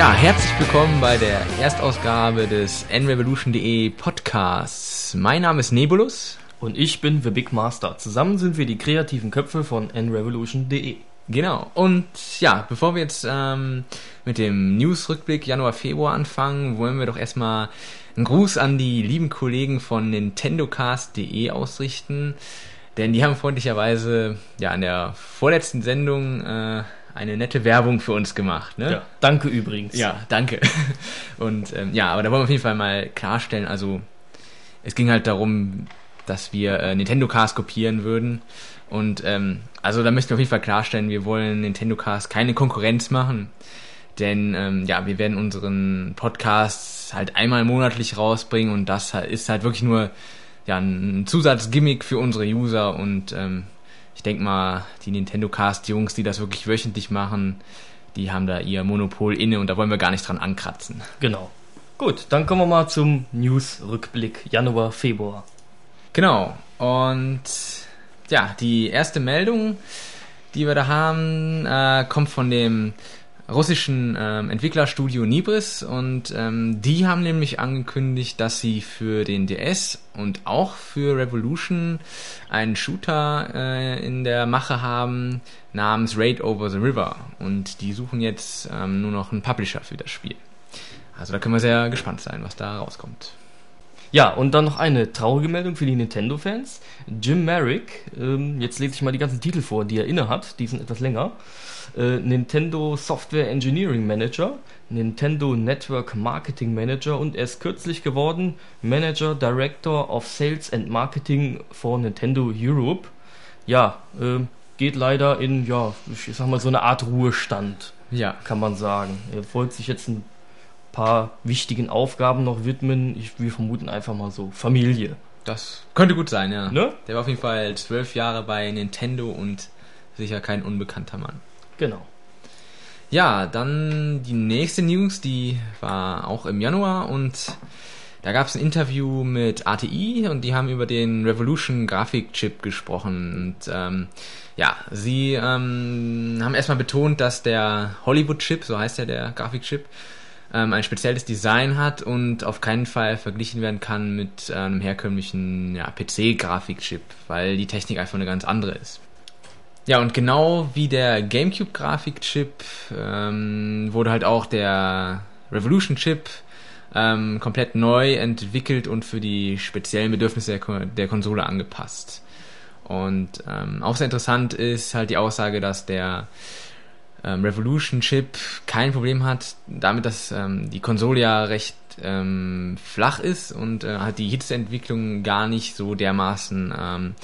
Ja, herzlich willkommen bei der Erstausgabe des nrevolution.de Podcasts. Mein Name ist Nebulus. Und ich bin The Big Master. Zusammen sind wir die kreativen Köpfe von nrevolution.de. Genau. Und ja, bevor wir jetzt ähm, mit dem News-Rückblick Januar, Februar anfangen, wollen wir doch erstmal einen Gruß an die lieben Kollegen von nintendocast.de ausrichten. Denn die haben freundlicherweise ja in der vorletzten Sendung äh, eine nette Werbung für uns gemacht. Ne? Ja, danke übrigens. Ja, danke. Und ähm, ja, aber da wollen wir auf jeden Fall mal klarstellen, also es ging halt darum, dass wir äh, Nintendo Cast kopieren würden. Und ähm, also da möchten wir auf jeden Fall klarstellen, wir wollen Nintendo Cast keine Konkurrenz machen. Denn ähm, ja, wir werden unseren Podcast halt einmal monatlich rausbringen und das ist halt wirklich nur ja, ein Zusatzgimmick für unsere User und ähm, ich denke mal, die Nintendo Cast Jungs, die das wirklich wöchentlich machen, die haben da ihr Monopol inne und da wollen wir gar nicht dran ankratzen. Genau. Gut, dann kommen wir mal zum News-Rückblick Januar, Februar. Genau. Und ja, die erste Meldung, die wir da haben, äh, kommt von dem russischen ähm, Entwicklerstudio Nibris und ähm, die haben nämlich angekündigt, dass sie für den DS und auch für Revolution einen Shooter äh, in der Mache haben namens Raid Over the River und die suchen jetzt ähm, nur noch einen Publisher für das Spiel. Also da können wir sehr gespannt sein, was da rauskommt. Ja, und dann noch eine traurige Meldung für die Nintendo-Fans. Jim Merrick, ähm, jetzt lese ich mal die ganzen Titel vor, die er inne hat, die sind etwas länger. Äh, Nintendo Software Engineering Manager, Nintendo Network Marketing Manager und er ist kürzlich geworden Manager Director of Sales and Marketing for Nintendo Europe. Ja, äh, geht leider in, ja, ich sag mal so eine Art Ruhestand. Ja. Kann man sagen. Er wollte sich jetzt ein paar wichtigen Aufgaben noch widmen. Ich, wir vermuten einfach mal so Familie. Das könnte gut sein, ja. Ne? Der war auf jeden Fall zwölf Jahre bei Nintendo und sicher kein unbekannter Mann. Genau. Ja, dann die nächste News, die war auch im Januar und da gab es ein Interview mit ATI und die haben über den Revolution Grafikchip gesprochen. Und ähm, ja, sie ähm, haben erstmal betont, dass der Hollywood-Chip, so heißt ja der Grafikchip, ähm, ein spezielles Design hat und auf keinen Fall verglichen werden kann mit einem herkömmlichen ja, PC-Grafikchip, weil die Technik einfach eine ganz andere ist. Ja, und genau wie der GameCube-Grafikchip ähm, wurde halt auch der Revolution-Chip ähm, komplett neu entwickelt und für die speziellen Bedürfnisse der, der Konsole angepasst. Und ähm, auch sehr interessant ist halt die Aussage, dass der ähm, Revolution Chip kein Problem hat, damit, dass ähm, die Konsole ja recht ähm, flach ist und äh, halt die Hitzeentwicklung gar nicht so dermaßen ähm,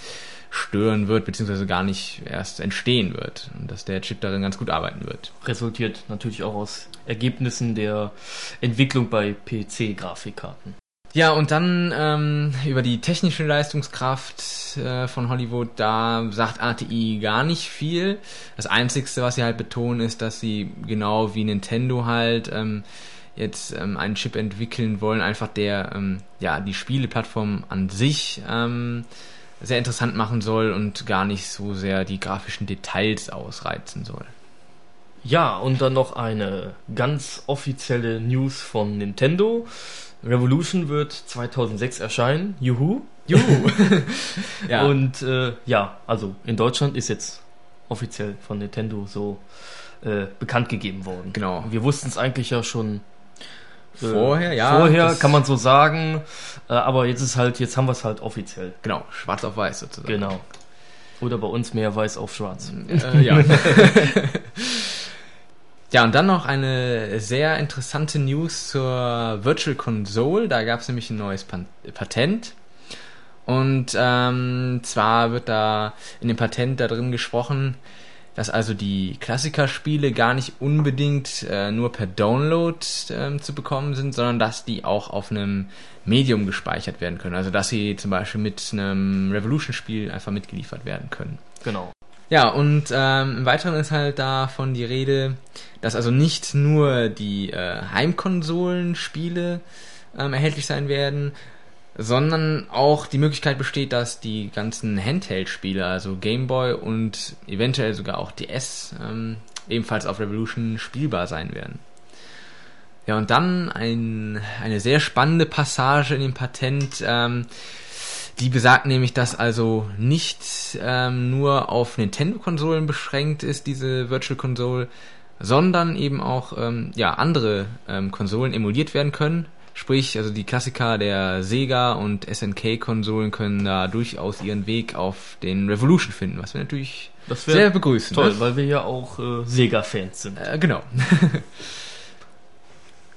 stören wird, beziehungsweise gar nicht erst entstehen wird und dass der Chip darin ganz gut arbeiten wird. Resultiert natürlich auch aus Ergebnissen der Entwicklung bei PC-Grafikkarten. Ja, und dann ähm, über die technische Leistungskraft äh, von Hollywood, da sagt ATI gar nicht viel. Das Einzige, was sie halt betonen, ist, dass sie genau wie Nintendo halt ähm, jetzt ähm, einen Chip entwickeln wollen, einfach der ähm, ja die Spieleplattform an sich ähm, sehr interessant machen soll und gar nicht so sehr die grafischen Details ausreizen soll. Ja, und dann noch eine ganz offizielle News von Nintendo. Revolution wird 2006 erscheinen. Juhu. Juhu. ja. Und äh, ja, also in Deutschland ist jetzt offiziell von Nintendo so äh, bekannt gegeben worden. Genau. Wir wussten es eigentlich ja schon äh, vorher, ja. Vorher kann man so sagen, äh, aber jetzt ist halt, jetzt haben wir es halt offiziell. Genau, schwarz auf weiß sozusagen. Genau. Oder bei uns mehr weiß auf schwarz. Äh, ja. Ja, und dann noch eine sehr interessante News zur Virtual Console. Da gab es nämlich ein neues Patent. Und ähm, zwar wird da in dem Patent da drin gesprochen, dass also die Klassikerspiele gar nicht unbedingt äh, nur per Download äh, zu bekommen sind, sondern dass die auch auf einem Medium gespeichert werden können. Also dass sie zum Beispiel mit einem Revolution-Spiel einfach mitgeliefert werden können. Genau. Ja, und ähm, im Weiteren ist halt davon die Rede, dass also nicht nur die äh, Heimkonsolenspiele ähm, erhältlich sein werden, sondern auch die Möglichkeit besteht, dass die ganzen Handheld-Spiele, also Game Boy und eventuell sogar auch DS, ähm, ebenfalls auf Revolution spielbar sein werden. Ja, und dann ein, eine sehr spannende Passage in dem Patent, ähm, die besagt nämlich, dass also nicht ähm, nur auf Nintendo-Konsolen beschränkt ist, diese Virtual Console, sondern eben auch ähm, ja, andere ähm, Konsolen emuliert werden können. Sprich, also die Klassiker der Sega und SNK-Konsolen können da durchaus ihren Weg auf den Revolution finden, was wir natürlich sehr begrüßen. Toll, ne? weil wir ja auch äh, Sega-Fans sind. Äh, genau.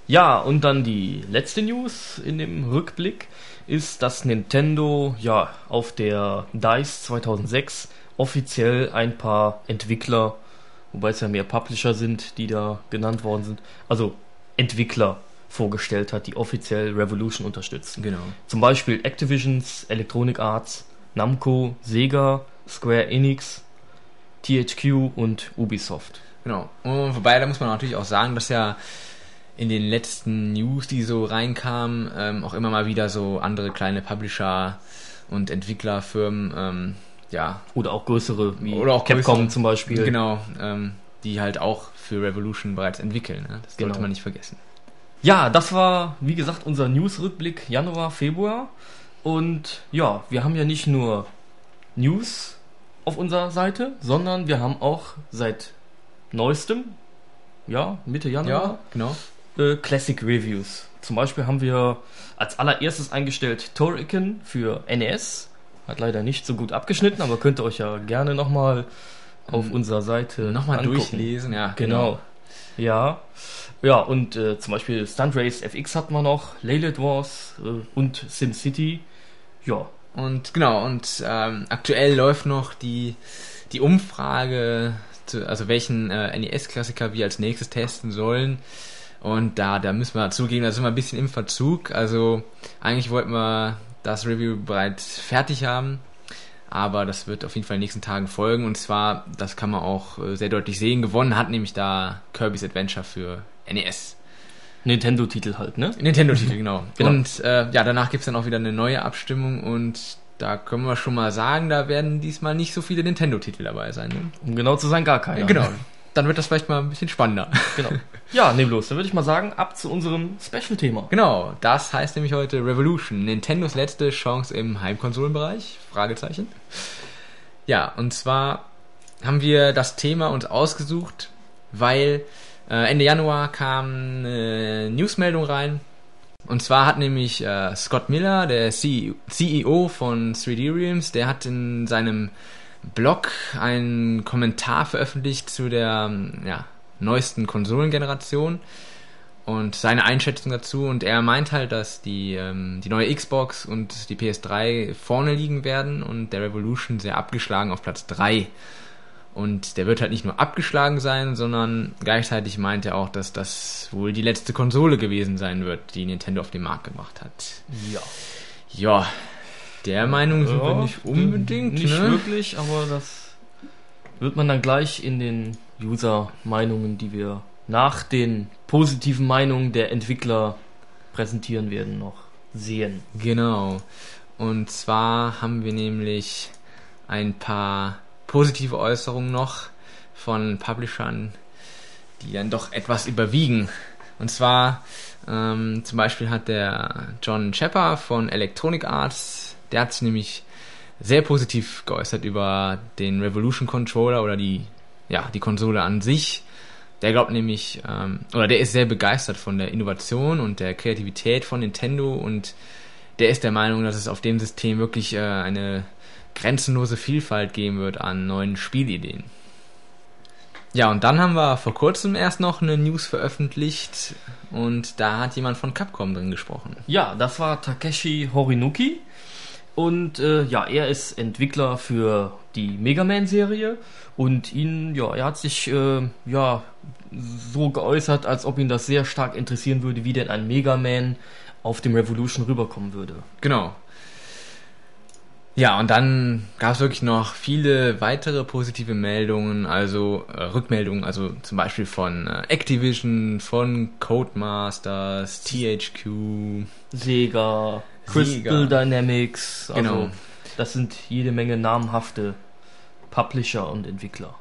ja, und dann die letzte News in dem Rückblick ist, dass Nintendo ja auf der DICE 2006 offiziell ein paar Entwickler, wobei es ja mehr Publisher sind, die da genannt worden sind, also Entwickler vorgestellt hat, die offiziell Revolution unterstützen. Genau. Zum Beispiel Activisions, Electronic Arts, Namco, Sega, Square Enix, THQ und Ubisoft. Genau. Und wobei, da muss man natürlich auch sagen, dass ja in den letzten News, die so reinkamen, ähm, auch immer mal wieder so andere kleine Publisher und Entwicklerfirmen, ähm, ja. Oder auch größere, wie oder auch Capcom größere, zum Beispiel. Genau, ähm, die halt auch für Revolution bereits entwickeln. Ne? Das sollte genau. man nicht vergessen. Ja, das war, wie gesagt, unser News-Rückblick Januar, Februar. Und ja, wir haben ja nicht nur News auf unserer Seite, sondern wir haben auch seit neuestem, ja, Mitte Januar, ja, genau. Äh, Classic Reviews. Zum Beispiel haben wir als allererstes eingestellt Toriken für NES. Hat leider nicht so gut abgeschnitten, aber könnt ihr euch ja gerne nochmal auf ähm, unserer Seite nochmal durchlesen. Ja, genau. genau. Ja. Ja, und äh, zum Beispiel Stunt Race FX hatten wir noch, Laylet Wars äh, und SimCity. Ja. Und genau, und ähm, aktuell läuft noch die, die Umfrage, zu, also welchen äh, NES-Klassiker wir als nächstes testen sollen. Und da, da müssen wir zugeben, da sind wir ein bisschen im Verzug. Also eigentlich wollten wir das Review bereits fertig haben. Aber das wird auf jeden Fall in den nächsten Tagen folgen. Und zwar, das kann man auch äh, sehr deutlich sehen, gewonnen hat nämlich da Kirby's Adventure für NES. Nintendo-Titel halt, ne? Nintendo-Titel, genau. genau. Und äh, ja, danach gibt es dann auch wieder eine neue Abstimmung und da können wir schon mal sagen, da werden diesmal nicht so viele Nintendo-Titel dabei sein. Ne? Um genau zu sein, gar keine. Genau. Dann wird das vielleicht mal ein bisschen spannender. Genau. Ja, nehmen los. Dann würde ich mal sagen, ab zu unserem Special-Thema. Genau. Das heißt nämlich heute Revolution. Nintendos letzte Chance im Heimkonsolenbereich? Fragezeichen. Ja, und zwar haben wir das Thema uns ausgesucht, weil äh, Ende Januar kam eine Newsmeldung rein. Und zwar hat nämlich äh, Scott Miller, der CEO von 3D Realms, der hat in seinem Blog einen Kommentar veröffentlicht zu der ja, neuesten Konsolengeneration und seine Einschätzung dazu. Und er meint halt, dass die, ähm, die neue Xbox und die PS3 vorne liegen werden und der Revolution sehr abgeschlagen auf Platz 3. Und der wird halt nicht nur abgeschlagen sein, sondern gleichzeitig meint er auch, dass das wohl die letzte Konsole gewesen sein wird, die Nintendo auf den Markt gebracht hat. Ja. Ja, der Meinung sind ja, wir nicht unbedingt. Nicht ne? wirklich, aber das wird man dann gleich in den User-Meinungen, die wir nach den positiven Meinungen der Entwickler präsentieren werden, noch sehen. Genau. Und zwar haben wir nämlich ein paar positive Äußerungen noch von Publishern, die dann doch etwas überwiegen. Und zwar ähm, zum Beispiel hat der John Chepper von Electronic Arts, der hat sich nämlich sehr positiv geäußert über den Revolution Controller oder die, ja, die Konsole an sich. Der glaubt nämlich, ähm, oder der ist sehr begeistert von der Innovation und der Kreativität von Nintendo und der ist der Meinung, dass es auf dem System wirklich äh, eine grenzenlose Vielfalt geben wird an neuen Spielideen. Ja, und dann haben wir vor kurzem erst noch eine News veröffentlicht und da hat jemand von Capcom drin gesprochen. Ja, das war Takeshi Horinuki und äh, ja, er ist Entwickler für die Mega Man Serie und ihn, ja, er hat sich äh, ja so geäußert, als ob ihn das sehr stark interessieren würde, wie denn ein Mega Man auf dem Revolution rüberkommen würde. Genau. Ja, und dann gab es wirklich noch viele weitere positive Meldungen, also äh, Rückmeldungen, also zum Beispiel von äh, Activision, von Codemasters, THQ, Sega, Crystal Sega. Dynamics. Also genau. Das sind jede Menge namhafte Publisher und Entwickler.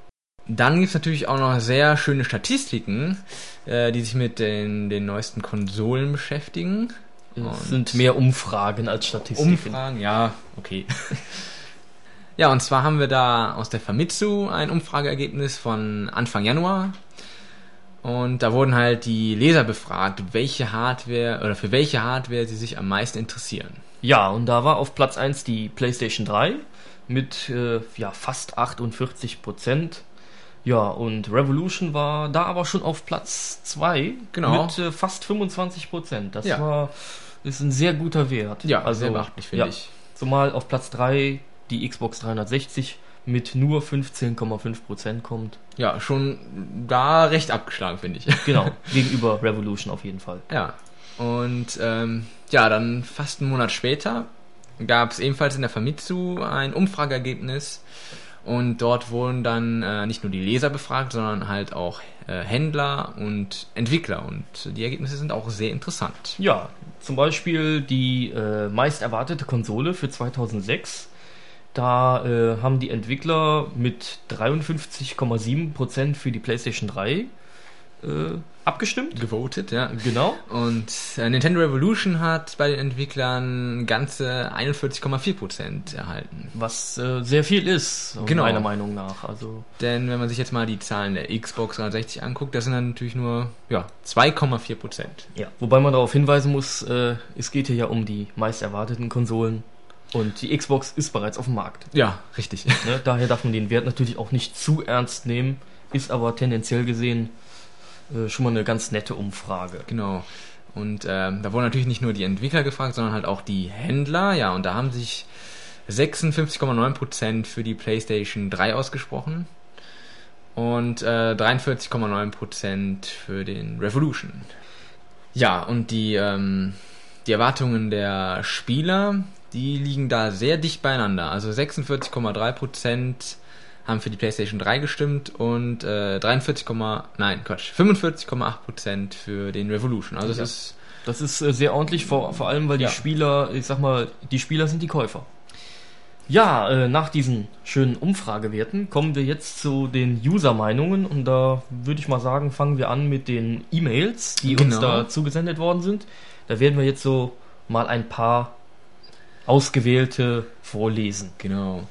Dann gibt es natürlich auch noch sehr schöne Statistiken, äh, die sich mit den, den neuesten Konsolen beschäftigen. Es sind mehr Umfragen als Statistiken. Umfragen, ja, okay. ja, und zwar haben wir da aus der Famitsu ein Umfrageergebnis von Anfang Januar. Und da wurden halt die Leser befragt, welche Hardware oder für welche Hardware sie sich am meisten interessieren. Ja, und da war auf Platz 1 die PlayStation 3 mit äh, ja, fast 48 Prozent. Ja, und Revolution war da aber schon auf Platz 2 Genau. mit äh, fast 25 Prozent. Das Ja. war ist ein sehr guter Wert. Ja, also sehr beachtlich, finde ja, ich. Zumal auf Platz 3 die Xbox 360 mit nur 15,5 Prozent kommt. Ja, schon da recht abgeschlagen, finde ich. Genau, gegenüber Revolution auf jeden Fall. Ja, und ähm, ja, dann fast einen Monat später gab es ebenfalls in der Famitsu ein Umfrageergebnis und dort wurden dann äh, nicht nur die Leser befragt, sondern halt auch äh, Händler und Entwickler und die Ergebnisse sind auch sehr interessant. Ja, zum Beispiel die äh, meist erwartete Konsole für 2006. Da äh, haben die Entwickler mit 53,7% für die PlayStation 3 äh, abgestimmt. Gewotet, ja. Genau. Und äh, Nintendo Revolution hat bei den Entwicklern ganze 41,4% erhalten. Was äh, sehr viel ist, Genau. meiner Meinung nach. Also, Denn wenn man sich jetzt mal die Zahlen der Xbox 360 anguckt, das sind dann natürlich nur ja, 2,4%. ja. Wobei man darauf hinweisen muss, äh, es geht hier ja um die meist erwarteten Konsolen. Und die Xbox ist bereits auf dem Markt. Ja, richtig. Ne? Daher darf man den Wert natürlich auch nicht zu ernst nehmen, ist aber tendenziell gesehen äh, schon mal eine ganz nette Umfrage. Genau. Und ähm, da wurden natürlich nicht nur die Entwickler gefragt, sondern halt auch die Händler. Ja, und da haben sich 56,9% für die PlayStation 3 ausgesprochen und äh, 43,9% für den Revolution. Ja, und die, ähm, die Erwartungen der Spieler, die liegen da sehr dicht beieinander. Also 46,3% haben für die PlayStation 3 gestimmt und äh, 43, nein, Quatsch, 45,8% für den Revolution. Also es Ja. ist Das ist äh, sehr ordentlich, vor, vor allem weil die Ja. Spieler, ich sag mal, die Spieler sind die Käufer. Ja, äh, nach diesen schönen Umfragewerten kommen wir jetzt zu den User-Meinungen und da würde ich mal sagen, fangen wir an mit den E-Mails, die uns Genau. da zugesendet worden sind. Da werden wir jetzt so mal ein paar ausgewählte vorlesen. Genau.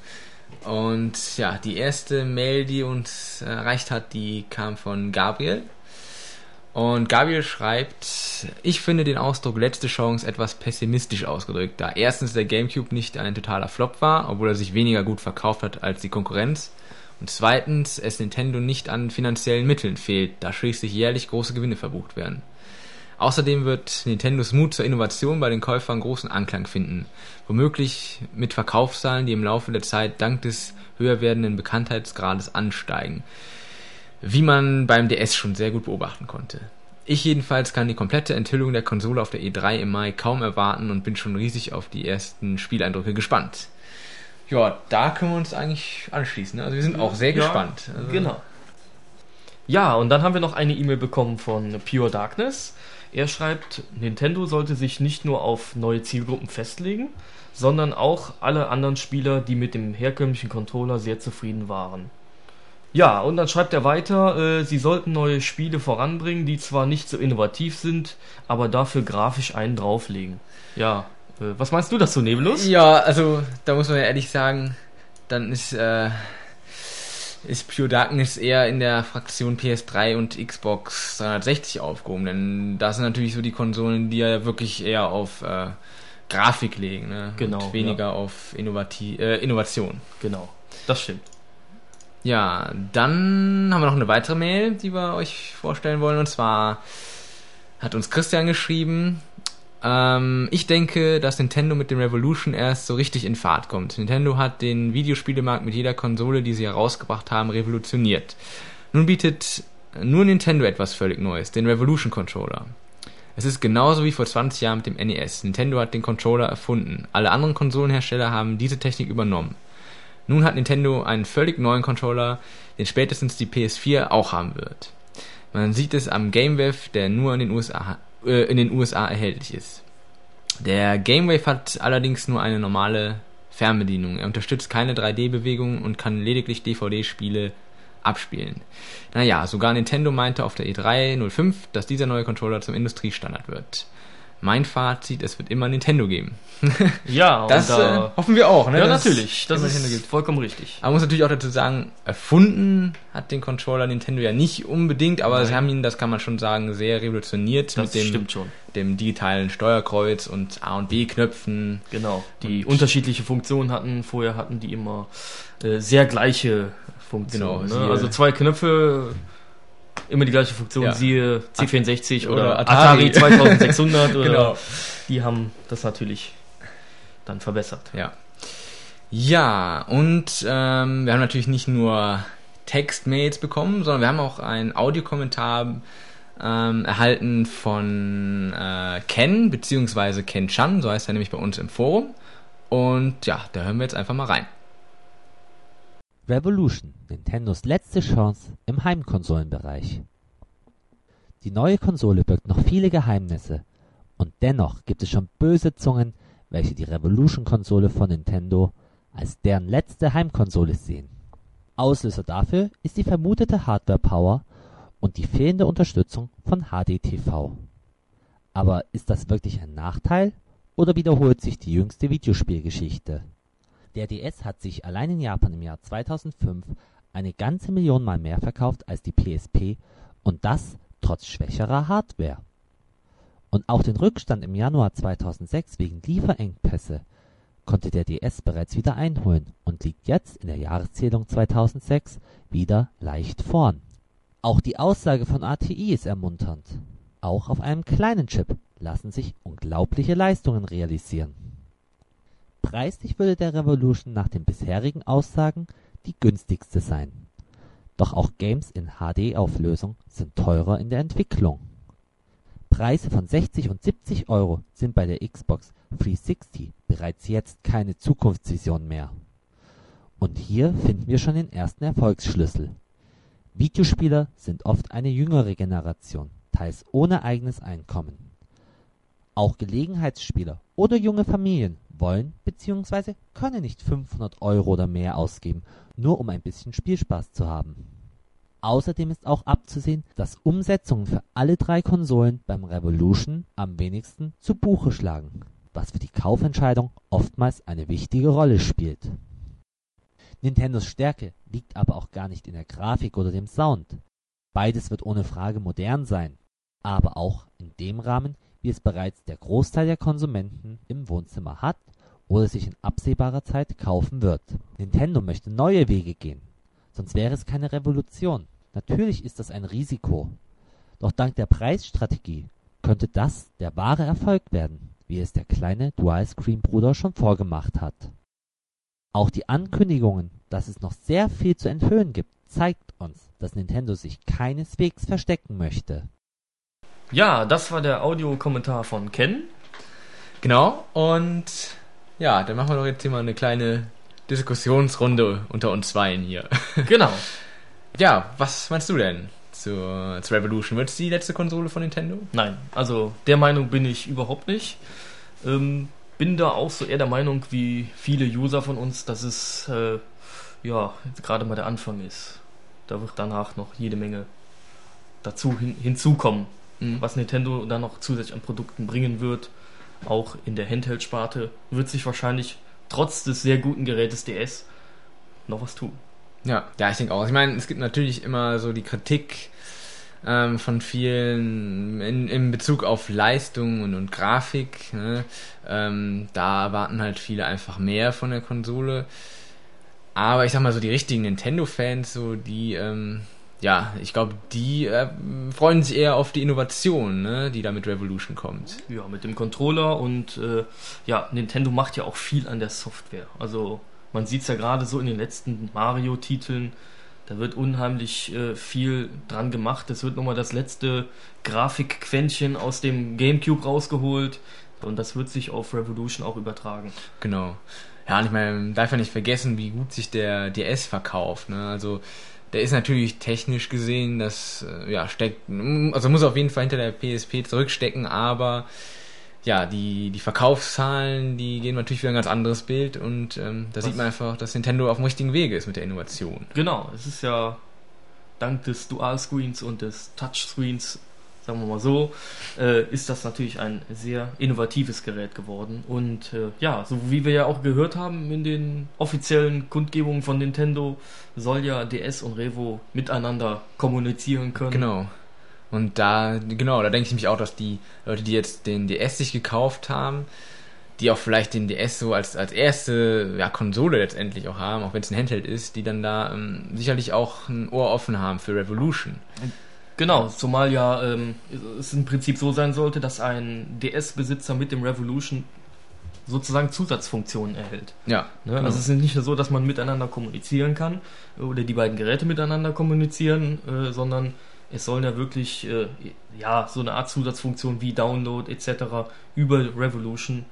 Und ja, die erste Mail, die uns erreicht hat, die kam von Gabriel. Und Gabriel schreibt, ich finde den Ausdruck letzte Chance etwas pessimistisch ausgedrückt, da erstens der GameCube nicht ein totaler Flop war, obwohl er sich weniger gut verkauft hat als die Konkurrenz. Und zweitens, es Nintendo nicht an finanziellen Mitteln fehlt, da schließlich jährlich große Gewinne verbucht werden. Außerdem wird Nintendos Mut zur Innovation bei den Käufern großen Anklang finden, womöglich mit Verkaufszahlen, die im Laufe der Zeit dank des höher werdenden Bekanntheitsgrades ansteigen, wie man beim DS schon sehr gut beobachten konnte. Ich jedenfalls kann die komplette Enthüllung der Konsole auf der E3 im Mai kaum erwarten und bin schon riesig auf die ersten Spieleindrücke gespannt. Ja, da können wir uns eigentlich anschließen. ne? Also wir sind auch sehr Ja, gespannt. Also, Genau. Ja, und dann haben wir noch eine E-Mail bekommen von Pure Darkness. Er schreibt, Nintendo sollte sich nicht nur auf neue Zielgruppen festlegen, sondern auch alle anderen Spieler, die mit dem herkömmlichen Controller sehr zufrieden waren. Ja, und dann schreibt er weiter, äh, sie sollten neue Spiele voranbringen, die zwar nicht so innovativ sind, aber dafür grafisch einen drauflegen. Ja, äh, was meinst du dazu, Nebelus? Ja, also da muss man ja ehrlich sagen, dann ist, äh, ist Pure Darkness eher in der Fraktion PS3 und Xbox 360 aufgehoben, denn das sind natürlich so die Konsolen, die ja wirklich eher auf äh, Grafik legen, ne? Genau, und weniger auf Innovati äh, Innovation. Genau, das stimmt. Ja, dann haben wir noch eine weitere Mail, die wir euch vorstellen wollen. Und zwar hat uns Christian geschrieben. Ähm, ich denke, dass Nintendo mit dem Revolution erst so richtig in Fahrt kommt. Nintendo hat den Videospielemarkt mit jeder Konsole, die sie herausgebracht haben, revolutioniert. Nun bietet nur Nintendo etwas völlig Neues, den Revolution Controller. Es ist genauso wie vor 20 Jahren mit dem NES. Nintendo hat den Controller erfunden. Alle anderen Konsolenhersteller haben diese Technik übernommen. Nun hat Nintendo einen völlig neuen Controller, den spätestens die PS4 auch haben wird. Man sieht es am GameWave, der nur in den USA, äh, in den USA erhältlich ist. Der GameWave hat allerdings nur eine normale Fernbedienung. Er unterstützt keine 3D-Bewegungen und kann lediglich DVD-Spiele abspielen. Naja, sogar Nintendo meinte auf der E3 05, dass dieser neue Controller zum Industriestandard wird. Mein Fazit, es wird immer Nintendo geben. Ja, Das da, äh, hoffen wir auch, ne? ja dass natürlich, es das ist Nintendo gibt. vollkommen richtig. Aber man muss natürlich auch dazu sagen, erfunden hat den Controller Nintendo ja nicht unbedingt, aber Nein. sie haben ihn, das kann man schon sagen, sehr revolutioniert Das mit dem, dem digitalen Steuerkreuz und A und B Knöpfen. Genau, die unterschiedliche Funktionen hatten. Vorher hatten die immer äh, sehr gleiche Funktionen. Genau, ne? Also zwei Knöpfe, immer die gleiche Funktion, Ja. siehe C64 oder, Oder Atari, Atari. 2600 oder Genau. die haben das natürlich dann verbessert. Ja. Ja, und ähm, wir haben natürlich nicht nur Textmails bekommen, sondern wir haben auch einen Audiokommentar ähm, erhalten von äh, Ken, beziehungsweise Ken Chan, so heißt er nämlich bei uns im Forum. Und ja, da hören wir jetzt einfach mal rein. Revolution, Nintendos letzte Chance im Heimkonsolenbereich. Die neue Konsole birgt noch viele Geheimnisse und dennoch gibt es schon böse Zungen, welche die Revolution-Konsole von Nintendo als deren letzte Heimkonsole sehen. Auslöser dafür ist die vermutete Hardware-Power und die fehlende Unterstützung von HDTV. Aber ist das wirklich ein Nachteil oder wiederholt sich die jüngste Videospielgeschichte? Der DS hat sich allein in Japan im Jahr 2005 eine ganze Million Mal mehr verkauft als die PSP und das trotz schwächerer Hardware. Und auch den Rückstand im Januar 2006 wegen Lieferengpässe konnte der DS bereits wieder einholen und liegt jetzt in der Jahreszählung 2006 wieder leicht vorn. Auch die Aussage von ATI ist ermunternd. Auch auf einem kleinen Chip lassen sich unglaubliche Leistungen realisieren. Preislich würde der Revolution nach den bisherigen Aussagen die günstigste sein. Doch auch Games in HD-Auflösung sind teurer in der Entwicklung. Preise von 60 und 70 Euro sind bei der Xbox 360 bereits jetzt keine Zukunftsvision mehr. Und hier finden wir schon den ersten Erfolgsschlüssel. Videospieler sind oft eine jüngere Generation, teils ohne eigenes Einkommen. Auch Gelegenheitsspieler oder junge Familien wollen bzw. können nicht 500 Euro oder mehr ausgeben, nur um ein bisschen Spielspaß zu haben. Außerdem ist auch abzusehen, dass Umsetzungen für alle drei Konsolen beim Revolution am wenigsten zu Buche schlagen, was für die Kaufentscheidung oftmals eine wichtige Rolle spielt. Nintendos Stärke liegt aber auch gar nicht in der Grafik oder dem Sound. Beides wird ohne Frage modern sein, aber auch in dem Rahmen, wie es bereits der Großteil der Konsumenten im Wohnzimmer hat oder sich in absehbarer Zeit kaufen wird. Nintendo möchte neue Wege gehen, sonst wäre es keine Revolution. Natürlich ist das ein Risiko. Doch dank der Preisstrategie könnte das der wahre Erfolg werden, wie es der kleine Dual-Screen-Bruder schon vorgemacht hat. Auch die Ankündigungen, dass es noch sehr viel zu enthüllen gibt, zeigt uns, dass Nintendo sich keineswegs verstecken möchte. Ja, das war der Audiokommentar von Ken. Genau, und ja, dann machen wir doch jetzt hier mal eine kleine Diskussionsrunde unter uns Zweien hier. Genau. ja, was meinst du denn zur, zur Revolution? Wird es die letzte Konsole von Nintendo? Nein, also der Meinung bin ich überhaupt nicht. Ähm, bin da auch so eher der Meinung wie viele User von uns, dass es äh, ja gerade mal der Anfang ist. Da wird danach noch jede Menge dazu hin, hinzukommen, Mhm. was Nintendo dann noch zusätzlich an Produkten bringen wird. Auch in der Handheld-Sparte wird sich wahrscheinlich trotz des sehr guten Gerätes DS noch was tun. Ja, ja, ich denke auch. Ich meine, es gibt natürlich immer so die Kritik ähm, von vielen in, in Bezug auf Leistung und, und Grafik. Ne? Ähm, da erwarten halt viele einfach mehr von der Konsole. Aber ich sag mal so, die richtigen Nintendo-Fans, so die, ähm, ja, ich glaube, die äh, freuen sich eher auf die Innovation, ne, die da mit Revolution kommt. Ja, mit dem Controller und äh, ja, Nintendo macht ja auch viel an der Software. Also man sieht es ja gerade so in den letzten Mario-Titeln, da wird unheimlich äh, viel dran gemacht. Es wird nochmal das letzte Grafikquäntchen aus dem GameCube rausgeholt und das wird sich auf Revolution auch übertragen. Genau. Ja, und ich meine, man darf ja nicht vergessen, wie gut sich der DS verkauft. Ne? Also der ist natürlich technisch gesehen, das äh, ja steckt, also muss auf jeden Fall hinter der PSP zurückstecken, aber ja, die, die Verkaufszahlen, die gehen natürlich wieder ein ganz anderes Bild und ähm, da Was? sieht man einfach, dass Nintendo auf dem richtigen Wege ist mit der Innovation. Genau, es ist ja dank des Dual-Screens und des Touchscreens, sagen wir mal so, äh, ist das natürlich ein sehr innovatives Gerät geworden. Und äh, ja, so wie wir ja auch gehört haben in den offiziellen Kundgebungen von Nintendo, soll ja DS und Revo miteinander kommunizieren können. Genau. Und da, genau, da denke ich mich auch, dass die Leute, die jetzt den DS sich gekauft haben, die auch vielleicht den DS so als, als erste ja, Konsole letztendlich auch haben, auch wenn es ein Handheld ist, die dann da ähm, sicherlich auch ein Ohr offen haben für Revolution. Genau, zumal ja ähm, es im Prinzip so sein sollte, dass ein DS-Besitzer mit dem Revolution sozusagen Zusatzfunktionen erhält. Ja. Ne? Genau. Also es ist nicht nur so, dass man miteinander kommunizieren kann oder die beiden Geräte miteinander kommunizieren, äh, sondern es sollen ja wirklich äh, ja so eine Art Zusatzfunktion wie Download etc. über Revolution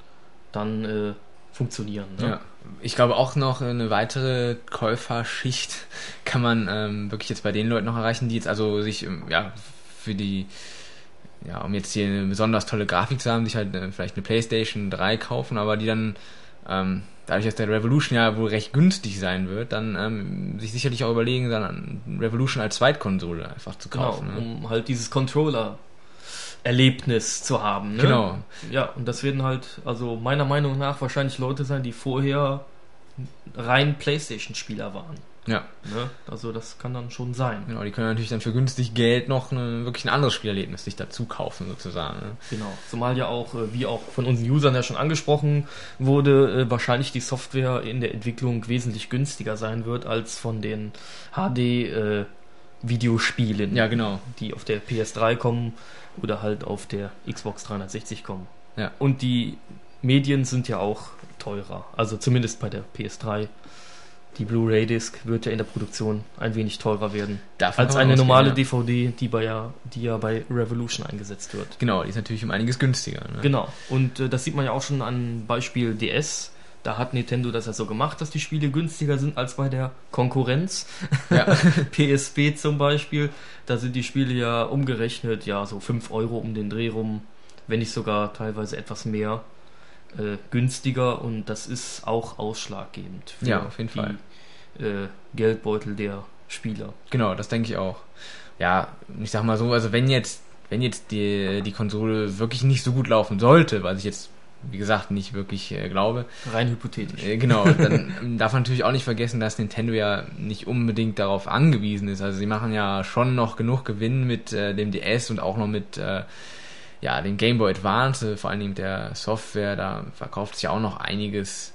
dann äh, funktionieren. Ne? Ja. Ich glaube auch noch eine weitere Käuferschicht kann man ähm, wirklich jetzt bei den Leuten noch erreichen, die jetzt also sich ähm, ja für die ja, um jetzt hier eine besonders tolle Grafik zu haben, sich halt äh, vielleicht eine PlayStation 3 kaufen, aber die dann ähm, dadurch, dass der Revolution ja wohl recht günstig sein wird, dann ähm, sich sicherlich auch überlegen, dann Revolution als Zweitkonsole einfach zu Genau, kaufen. ne? um halt dieses Controller Erlebnis zu haben. Ne? Genau. Ja, und das werden halt, also meiner Meinung nach wahrscheinlich Leute sein, die vorher rein Playstation-Spieler waren. Ja, Ne? Also das kann dann schon sein. genau. Die können natürlich dann für günstig Geld noch eine, wirklich ein anderes Spielerlebnis sich dazu kaufen, sozusagen. Ne? Genau. Zumal ja auch, äh, wie auch von unseren Usern ja schon angesprochen wurde, äh, wahrscheinlich die Software in der Entwicklung wesentlich günstiger sein wird als von den HD-Videospielen, Ja, genau. die auf der PS3 kommen oder halt auf der Xbox 360 kommen. Ja. Und die Medien sind ja auch teurer. Also zumindest bei der PS3. Die Blu-ray-Disc wird ja in der Produktion ein wenig teurer werden Davon als eine normale ja. DVD, die, bei ja, die ja bei Revolution eingesetzt wird. Genau, die ist natürlich um einiges günstiger. Ne? Genau. Und äh, das sieht man ja auch schon an Beispiel DS. Da hat Nintendo das ja so gemacht, dass die Spiele günstiger sind als bei der Konkurrenz. Ja. PSP zum Beispiel. Da sind die Spiele ja umgerechnet, ja, so 5 Euro um den Dreh rum, wenn nicht sogar teilweise etwas mehr äh, günstiger. Und das ist auch ausschlaggebend für Ja, auf jeden die Fall. Äh, Geldbeutel der Spieler. Genau, das denke ich auch. Ja, ich sag mal so, also wenn jetzt, wenn jetzt die, die Konsole wirklich nicht so gut laufen sollte, was ich jetzt, wie gesagt, nicht wirklich äh, glaube, Rein hypothetisch. äh, genau, dann darf man natürlich auch nicht vergessen, dass Nintendo ja nicht unbedingt darauf angewiesen ist. Also sie machen ja schon noch genug Gewinn mit äh, dem DS und auch noch mit äh, ja, dem Game Boy Advance, vor allen Dingen mit der Software, da verkauft sich ja auch noch einiges.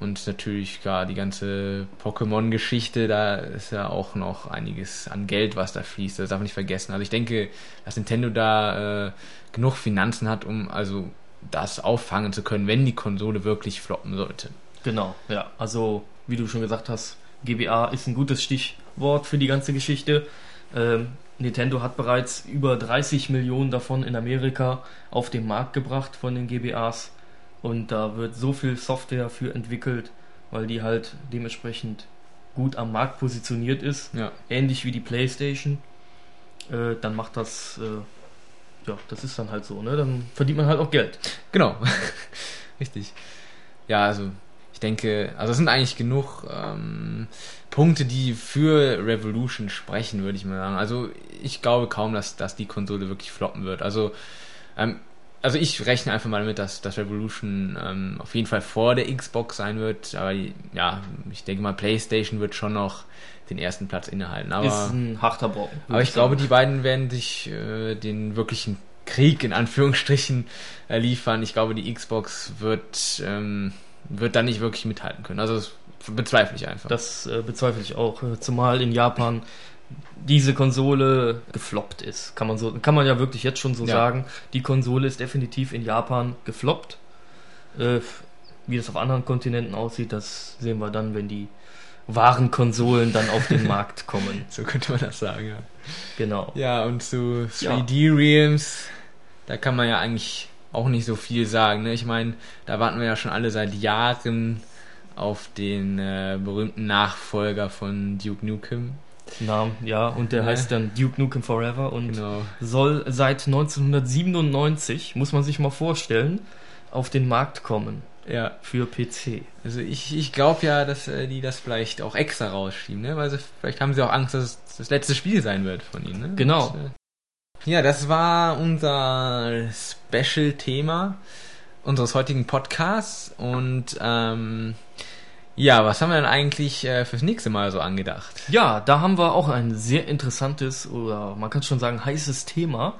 Und natürlich gar die ganze Pokémon-Geschichte, da ist ja auch noch einiges an Geld, was da fließt. Das darf man nicht vergessen. Also ich denke, dass Nintendo da äh, genug Finanzen hat, um also das auffangen zu können, wenn die Konsole wirklich floppen sollte. Genau, ja. Also, wie du schon gesagt hast, GBA ist ein gutes Stichwort für die ganze Geschichte. Ähm, Nintendo hat bereits über 30 Millionen davon in Amerika auf den Markt gebracht von den GBAs. Und da wird so viel Software für entwickelt, weil die halt dementsprechend gut am Markt positioniert ist. Ja. Ähnlich wie die PlayStation. Äh, dann macht das, äh, ja, das ist dann halt so, ne? Dann verdient man halt auch Geld. Genau. Richtig. Ja, also ich denke, also es sind eigentlich genug ähm, Punkte, die für Revolution sprechen, würde ich mal sagen. Also ich glaube kaum, dass, dass die Konsole wirklich floppen wird. Also, ähm, also ich rechne einfach mal damit, dass, dass Revolution ähm, auf jeden Fall vor der Xbox sein wird. Aber ja, ich denke mal, PlayStation wird schon noch den ersten Platz innehalten. Aber ist ein harter Brocken. aber ich sagen. glaube, die beiden werden sich äh, den wirklichen Krieg in Anführungsstrichen äh, liefern. Ich glaube, die Xbox wird, ähm, wird da nicht wirklich mithalten können. Also das bezweifle ich einfach. Das äh, bezweifle ich auch. äh, Zumal in Japan diese Konsole gefloppt ist. Kann man so, kann man ja wirklich jetzt schon so Ja. sagen. Die Konsole ist definitiv in Japan gefloppt. Äh, wie das auf anderen Kontinenten aussieht, das sehen wir dann, wenn die wahren Konsolen dann auf den Markt kommen. so könnte man das sagen, ja. Genau. Ja, und zu Ja. 3D-Realms, da kann man ja eigentlich auch nicht so viel sagen. Ne? Ich meine, da warten wir ja schon alle seit Jahren auf den äh, berühmten Nachfolger von Duke Nukem. Namen, ja, und der Ja. heißt dann Duke Nukem Forever und Genau. soll seit 1997, muss man sich mal vorstellen, auf den Markt kommen. Ja. für PC. Also ich, ich glaube ja, dass äh, die das vielleicht auch extra rausschieben, ne? Weil sie, vielleicht haben sie auch Angst, dass es das letzte Spiel sein wird von ihnen, ne? Genau. Und, äh, ja, das war unser Special-Thema unseres heutigen Podcasts. Und ähm, ja, was haben wir denn eigentlich äh, fürs nächste Mal so angedacht? Ja, da haben wir auch ein sehr interessantes oder man kann schon sagen heißes Thema.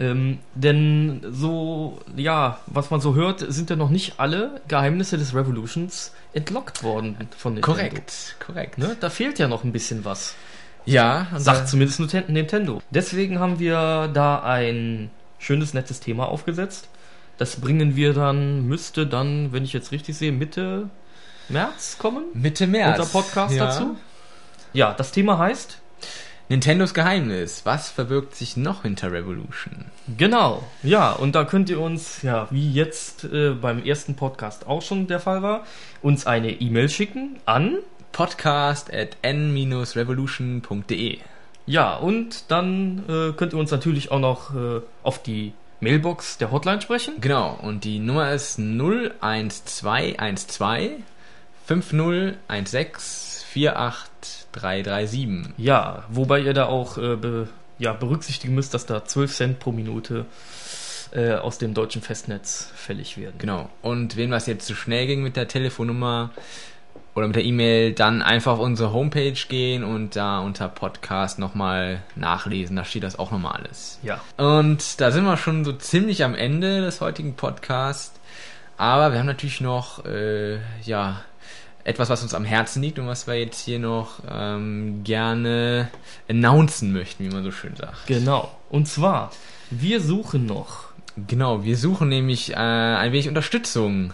Ähm, denn so, ja, was man so hört, sind ja noch nicht alle Geheimnisse des Revolutions entlockt worden von Nintendo. Korrekt, korrekt. Ne? Da fehlt ja noch ein bisschen was. Ja, Sagt zumindest Nintendo. Deswegen haben wir da ein schönes, nettes Thema aufgesetzt. Das bringen wir dann, müsste dann, wenn ich jetzt richtig sehe, Mitte März kommen. Mitte März. Unser Podcast ja. dazu. Ja, das Thema heißt, Nintendos Geheimnis. Was verbirgt sich noch hinter Revolution? genau, ja, und da könnt ihr uns, ja, wie jetzt äh, beim ersten Podcast auch schon der Fall war, uns eine E-Mail schicken an, Podcast at n-revolution.de. ja, und dann äh, könnt ihr uns natürlich auch noch äh, auf die Mailbox der Hotline sprechen. Genau, und die Nummer ist 01212 5016 48337. Ja, wobei ihr da auch äh, be, ja, berücksichtigen müsst, dass da 12 Cent pro Minute äh, aus dem deutschen Festnetz fällig werden. Genau. Und wem das jetzt zu schnell ging mit der Telefonnummer oder mit der E-Mail, dann einfach auf unsere Homepage gehen und da unter Podcast nochmal nachlesen. Da steht das auch nochmal alles. Ja. Und da sind wir schon so ziemlich am Ende des heutigen Podcasts. Aber wir haben natürlich noch, äh, ja, etwas, was uns am Herzen liegt und was wir jetzt hier noch ähm, gerne announcen möchten, wie man so schön sagt. Genau. Und zwar, wir suchen noch. Genau, wir suchen nämlich äh, ein wenig Unterstützung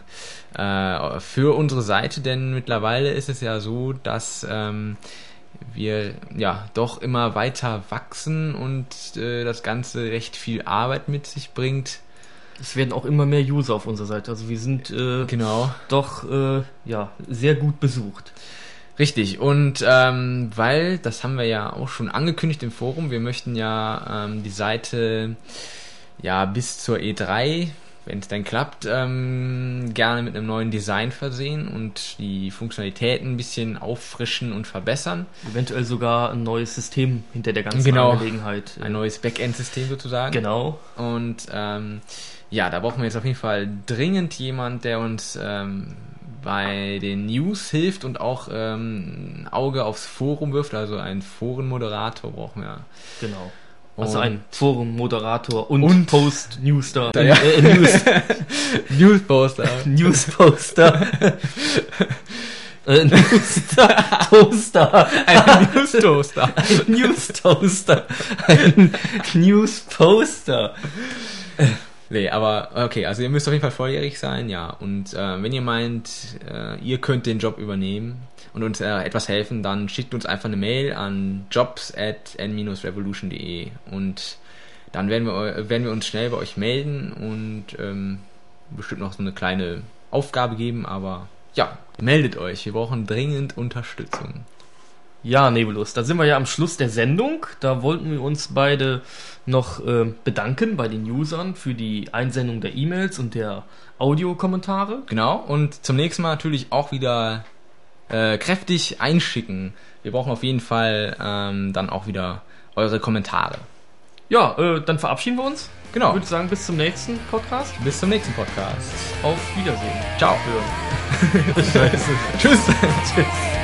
äh, für unsere Seite, denn mittlerweile ist es ja so, dass ähm, wir ja doch immer weiter wachsen und äh, das Ganze recht viel Arbeit mit sich bringt. Es werden auch immer mehr User auf unserer Seite. Also wir sind äh, Genau. doch äh, ja, sehr gut besucht. Richtig, und ähm, weil, das haben wir ja auch schon angekündigt im Forum, wir möchten ja ähm, die Seite ja bis zur E3, wenn es dann klappt, ähm, gerne mit einem neuen Design versehen und die Funktionalitäten ein bisschen auffrischen und verbessern. Eventuell sogar ein neues System hinter der ganzen Genau. Angelegenheit. Ein neues Backend-System sozusagen. Genau. Und ähm, ja, da brauchen wir jetzt auf jeden Fall dringend jemand, der uns ähm, bei den News hilft und auch ähm, ein Auge aufs Forum wirft. Also einen Forenmoderator brauchen wir. Genau. Also ein Forum-Moderator und, Und- Post-Newster. Ja. Äh, News, Newsposter. News-Poster. äh, Newster, Toaster. Ein News-Toaster. Ein News-Toaster. Ein News-Poster. Nee, aber okay, also ihr müsst auf jeden Fall volljährig sein, ja. Und äh, wenn ihr meint, äh, ihr könnt den Job übernehmen und uns äh, etwas helfen, dann schickt uns einfach eine Mail an jobs at n-revolution.de und dann werden wir, eu- werden wir uns schnell bei euch melden und ähm, bestimmt noch so eine kleine Aufgabe geben, aber ja, meldet euch. Wir brauchen dringend Unterstützung. Ja, Nebulus, da sind wir ja am Schluss der Sendung. Da wollten wir uns beide noch äh, bedanken bei den Usern für die Einsendung der E-Mails und der Audiokommentare. Genau, und zum nächsten Mal natürlich auch wieder äh, kräftig einschicken. Wir brauchen auf jeden Fall ähm, dann auch wieder eure Kommentare. Ja, äh, dann verabschieden wir uns. Ich Genau, würde sagen, bis zum nächsten Podcast. bis zum nächsten Podcast. Auf Wiedersehen. Ciao. Scheiße. Tschüss. Tschüss.